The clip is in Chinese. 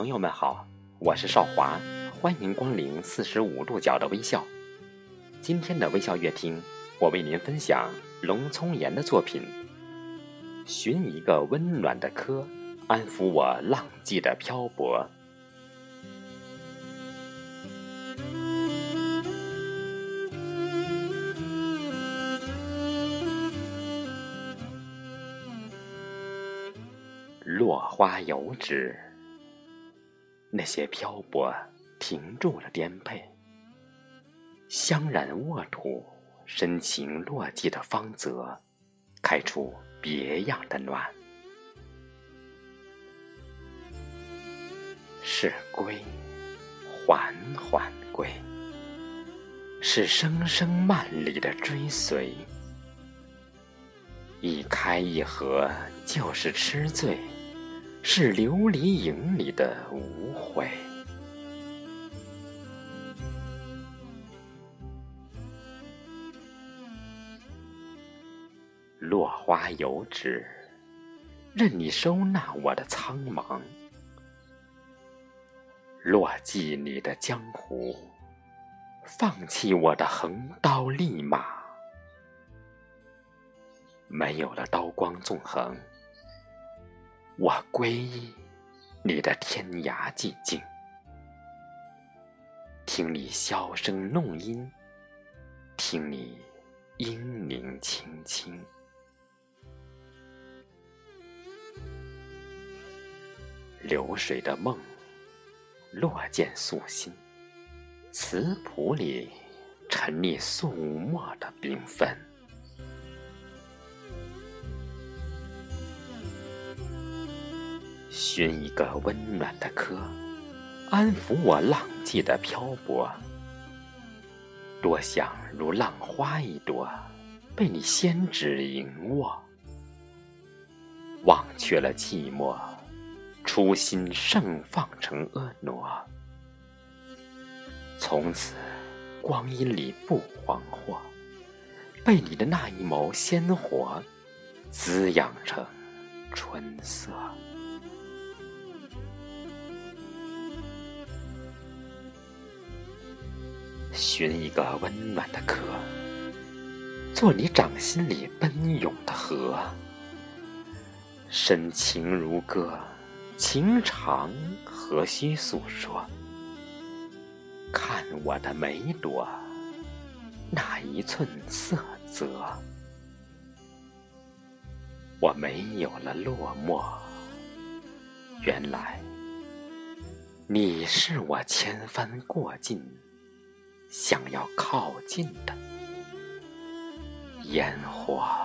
朋友们好，我是少华，欢迎光临四十五度角的微笑。今天的微笑乐听，我为您分享龙聪岩的作品《寻一个温暖的科》，安抚我浪迹的漂泊。落花有旨，那些漂泊停住了颠沛，香染沃土，深情落寂的芳泽，开出别样的暖。是归，缓缓归，是声声慢里的追随。一开一合，就是痴醉。是琉璃影里的无悔。落花有纸，任你收纳我的苍茫。落寂你的江湖，放弃我的横刀立马。没有了刀光纵横。我皈依你的天涯寂静，听你箫声弄音，听你音宁轻轻。流水的梦，落见素心，词谱里沉溺素墨的缤纷。寻一个温暖的壳，安抚我浪迹的漂泊。多想如浪花一朵，被你纤指盈握。忘却了寂寞，初心盛放成婀娜。从此光阴里不惶惑，被你的那一眸鲜活滋养成春色。寻一个温暖的壳，做你掌心里奔涌的河，深情如歌，情长何须诉说？看我的每朵，那一寸色泽，我没有了落寞。原来，你是我千帆过尽。想要靠近的烟火。